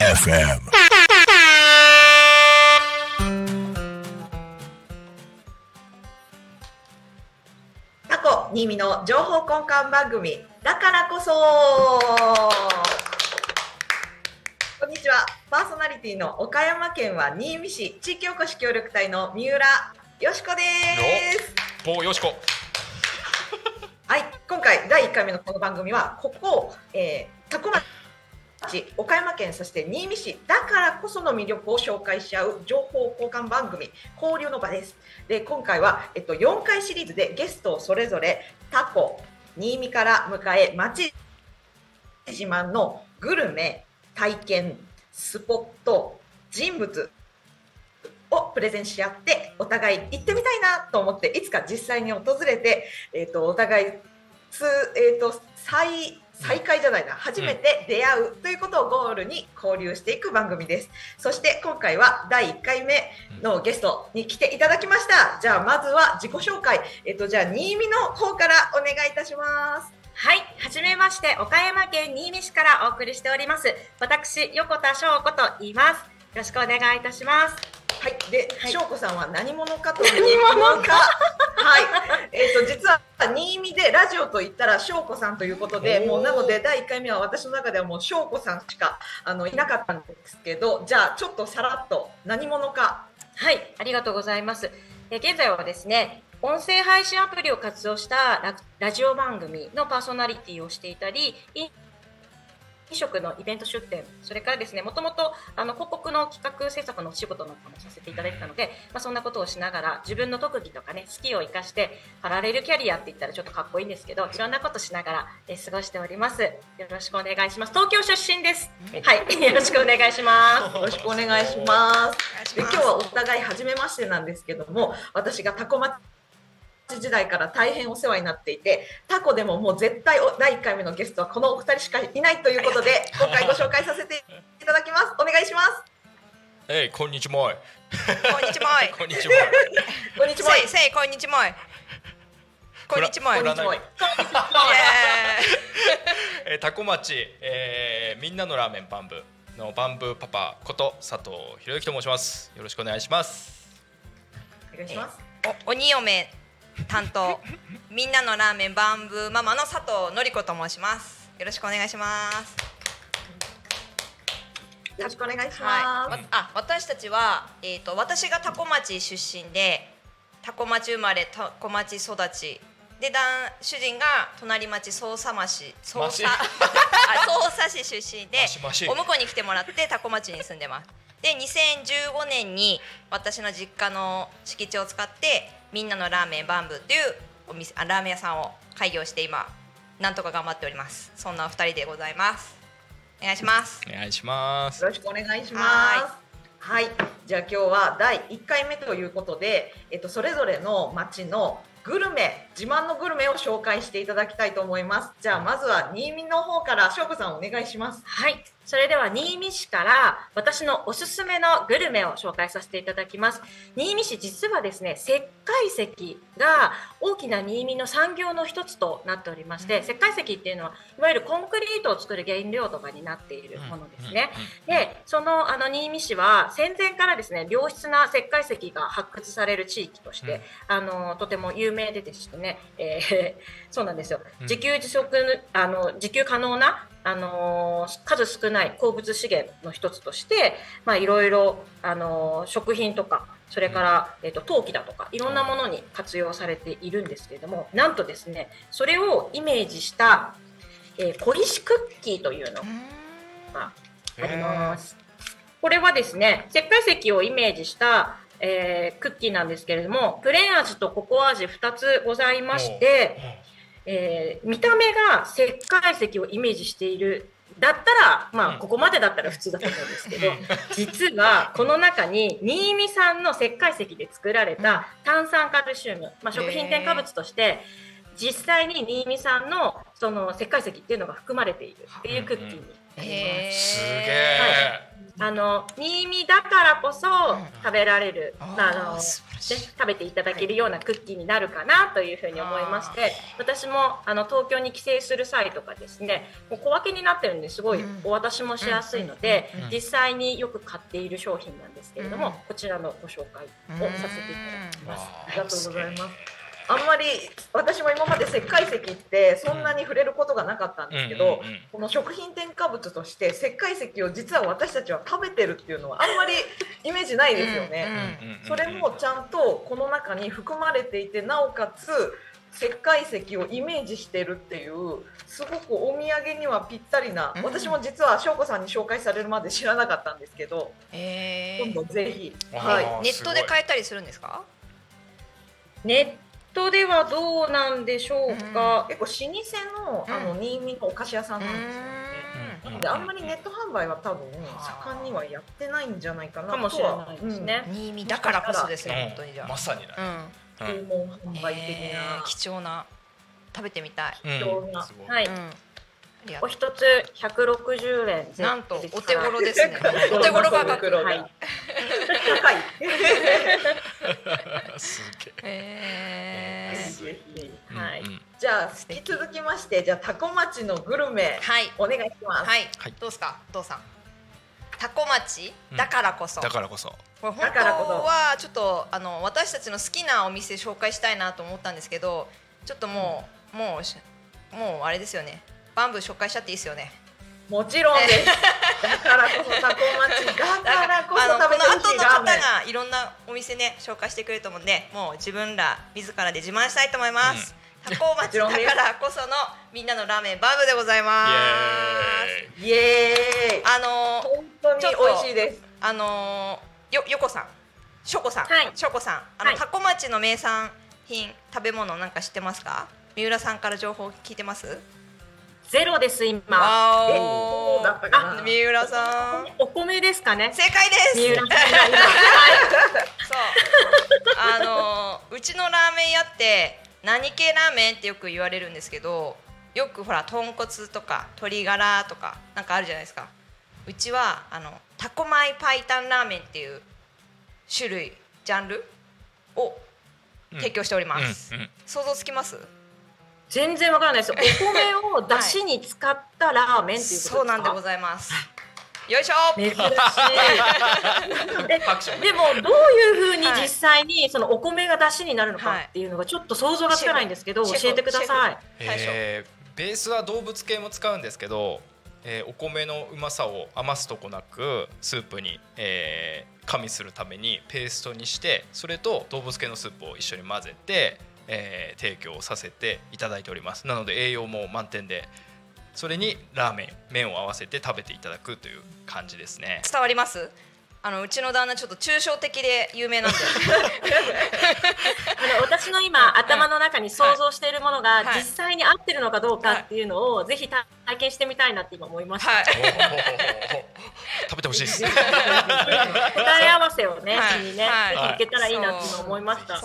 FM. タコ新見の情報交換番組だからこそこんにちはパーソナリティの岡山県は新見市地域おこし協力隊の三浦よしこですぽよしこ。はい今回第1回目のこの番組はここ、えー、タコ町岡山県そして新見市だからこその魅力を紹介し合う情報交換番組交流の場です。で今回は、えっと、4回シリーズでゲストをそれぞれタコ新見から迎え町自慢のグルメ体験スポット人物プレゼンし合ってお互い行ってみたいなと思っていつか実際に訪れて、えっとお互いつ、えー、と再再会じゃないな。初めて出会うということをゴールに交流していく番組です。そして今回は第1回目のゲストに来ていただきました。じゃあまずは自己紹介。えっ、とじゃあ新見の方からお願いいたします。はい、はじめまして、岡山県新見市からお送りしております。私、横田翔子と言います。よろしくお願いいたします。はい、で、はい。翔子さんは何者かという 何者か、はい、えっ、と実は新見でラジオと言ったら翔子さんということで、もうなので第1回目は私の中ではもう翔子さんしかあのいなかったんですけど、じゃあちょっとさらっと何者か、はい、ありがとうございます。え現在はですね、音声配信アプリを活用したララジオ番組のパーソナリティをしていたり、飲食のイベント出店、それからですね、もともとあの広告の企画制作のお仕事なんかもさせていただいてたので、まあ、そんなことをしながら自分の特技とかね、好きを生かしてパラレルキャリアって言ったらちょっとかっこいいんですけど、いろんなことしながら、え過ごしております。よろしくお願いします。東京出身です。はい、よろしくお願いします。よろしくお願いします。で今日はお互い初めましてなんですけども、私がタコ町時代から大変お世話になっていて、タコでももう絶対お第1回目のゲストはこのお二人しかいないということで、今回ご紹介させていただきます。お願いします。えいこんにちもいこんにちもい。こんにちもいこんにちは。せいせいこんにちもい。こんにちもい。こんにちは。えー、タコ町、えー、みんなのラーメンバンブーのバンブーパパこと佐藤博之と申しますよろしくお願いしますお願いします。お鬼嫁担当みんなのラーメンバンブーママの佐藤のり子と申します。よろしくお願いします。よろしくお願いしはい。ます。わあ私たちはえっ、と私がタコ町出身でタコ町生まれタコ町育ち。でだん主人が隣町匝瑳町匝瑳あ匝瑳市出身でお婿に来てもらってタコ町に住んでますで2015年に私の実家の敷地を使ってみんなのラーメンバンブーっていうお店あラーメン屋さんを開業して今なんとか頑張っております。そんなお二人でございます。お願いします。お願いします。よろしくお願いします。はい、じゃあ今日は第1回目ということで、えっと、それぞれの町のグルメ自慢のグルメを紹介していただきたいと思います。じゃあまずは新見の方から翔子さんお願いします。はい。それでは新見市から私のおすすめのグルメを紹介させていただきます。新見市実はですね、石灰石が大きな新見の産業の一つとなっておりまして、石灰石っていうのはいわゆるコンクリートを作る原料とかになっているものですね。で、そのあの新見市は戦前からですね、良質な石灰石が発掘される地域として、あのとても有名ででしてね、えー そうなんですよ。自給自足あの自給可能なあのー数少ない鉱物資源の一つとして、まあいろいろあのー食品とか。それから、えっと陶器だとかいろんなものに活用されているんですけれどもなんとですねそれをイメージした、えー、小石クッキーというのがあります。これはですね、石灰石をイメージした、えークッキーなんですけれども、プレーン味とココア味2つございまして、えー見た目が石灰石をイメージしている。だったら、まあ、ここまでだったら普通だと思うんですけど、実はこの中に新見産の石灰石で作られた炭酸カルシウム、まあ、食品添加物として実際に新見さんのその石灰石っていうのが含まれているっていうクッキーになります。すげえ、あの新見だからこそ食べられる、まああのね、食べていただけるようなクッキーになるかなというふうに思いまして私もあの東京に帰省する際とかですねもう小分けになってるんですごいお渡しもしやすいので、うん実際によく買っている商品なんですけれども、うん。こちらのご紹介をさせていただきます。ありがとうございます。あんまり私も今まで石灰石ってそんなに触れることがなかったんですけど、うん。うんうんこの食品添加物として石灰石を実は私たちは食べてるっていうのはあんまりイメージないですよね。うんうんうんそれもちゃんとこの中に含まれていてなおかつ石灰石をイメージしてるっていうすごくお土産にはぴったりな、うん。私も実は翔子さんに紹介されるまで知らなかったんですけど、え今度ぜひ、はい、ネットで買えたりするんですか？ネットではどうなんでしょうか、結構老舗のあのうん。新見のお菓子屋さんなんですよね。うん。なのであんまりネット販売は多分盛んにはやってないんじゃないかなかもしれないですね。新見だからこそですねうん本当にじゃまさにう注文販売的えなー貴重な食べてみたい。うん。貴重な。はい、お一つ160円税なんと別お手頃ですね。お手頃価格。はい。高い。すげえ。ー。ぜひぜひえ。はい。じゃあ引き続きましてじゃあタコ町のグルメはい。お願いします。はい。はい。どうですか？お父さん。タコ町だからこそ。だからこそ。これ本当だからこそ。はちょっとあの私たちの好きなお店紹介したいなと思ったんですけどちょっともう、もうしもうあれですよねバンブー紹介しちゃっていいですよね。もちろんです。だからこそタコ町だからこそあの食べてほしこの後の方いラーメン。がいろんなお店ね紹介してくれると思うんでもう自分ら自らで自慢したいと思います、タコ町だからこそのみんなのラーメンバンブーでございイます。エイエーイ。あのー本当に美味しいです。あのー、よよこさん。しょこさん、はい。しょこさん。あの、はい。タコ町の名産品食べ物なんか知ってますか？三浦さんから情報聞いてます？ゼロです今。あえそうだったかな三浦さん。お米ですかね。正解です。三浦さん そう。あのーうちのラーメン屋って何系ラーメンってよく言われるんですけどよくほら豚骨とか鶏ガラとかなんかあるじゃないですか。うちはあのタコ米パイタンラーメンっていう種類ジャンルを提供しております、うんうん。想像つきます？全然わからないです。お米を出汁に使ったラーメンっていうことですか？そうなんでございます。よいしょ。珍しい。でもどういうふうにはい。実際にそのお米が出汁になるのかっていうのがちょっと想像がつかないんですけど教えてください。えーベースは動物系も使うんですけど、えーお米のうまさを余すとこなくスープに、えー加味するためにペーストにしてそれと動物系のスープを一緒に混ぜて、えー提供させていただいております。なので栄養も満点でそれにラーメン麺を合わせて食べていただくという感じですね。伝わります？あのうちの旦那ちょっと抽象的で有名なんで。あの私の今頭の中に想像しているものがはい。実際に合ってるのかどうかっていうのをぜひ体験してみたいなって今思いました、はい。食べてほしいです。答え合わせをね、はい。日にね、はい。ぜひいけたらいいなって今思いました。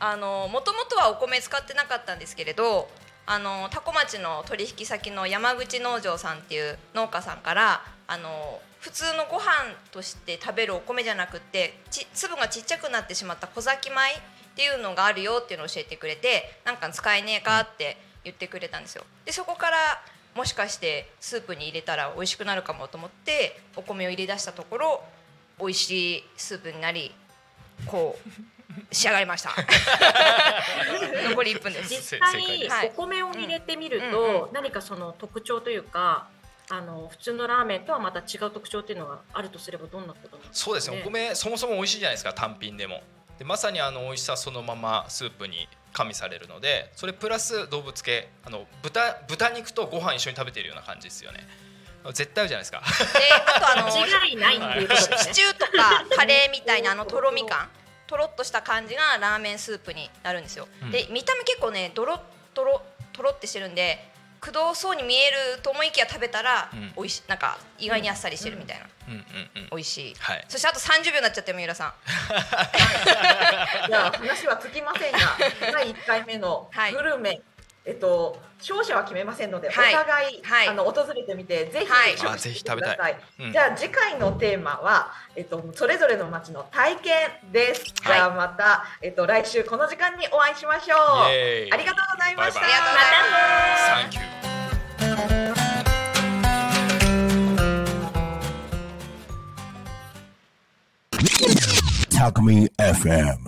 あのもともとはお米使ってなかったんですけれどあの多古町の取引先の山口農場さんっていう農家さんからあの普通のご飯として食べるお米じゃなくってち粒がちっちゃくなってしまった小咲米っていうのがあるよっていうのを教えてくれてなんか使えねえかって言ってくれたんですよ。でそこからもしかしてスープに入れたら美味しくなるかもと思ってお米を入れ出したところ美味しいスープになりこう仕上がりました。残り1分です。実際お米を入れてみるうんと何かその特徴というかあの普通のラーメンとはまた違う特徴っていうのがあるとすればどんなことなんですかそうですねねお米そもそも美味しいじゃないですか。単品でも。でまさにあの美味しさそのままスープに加味されるのでそれプラス動物系。あの豚豚肉とご飯一緒に食べてるような感じですよね。絶対じゃないですか。であとあの間違いないっていうことですね。シチューとかカレーみたいなあのとろみ感とろっとした感じがラーメンスープになるんですよ、うん。で見た目結構ねドロドロとろってしてるんでくどそうに見えると思いきや食べたら、うん。美味しいなんか意外にあっさりしてるみたいな、うん。うん。うん。美味しい、はい。そしてあと30秒になっちゃって三浦さん。いや話はつきませんが 第1回目のはいグルメ、えっと勝者は決めませんので、はいお互い、はいあの訪れてみてぜひはいぜひしてみてください。うんじゃあ次回のテーマはえっとそれぞれの街の体験です。はいじゃあまたえっと来週この時間にお会いしましょう。ありがとうございました。バイバイありがとうございますサンキュー Talk Me FM.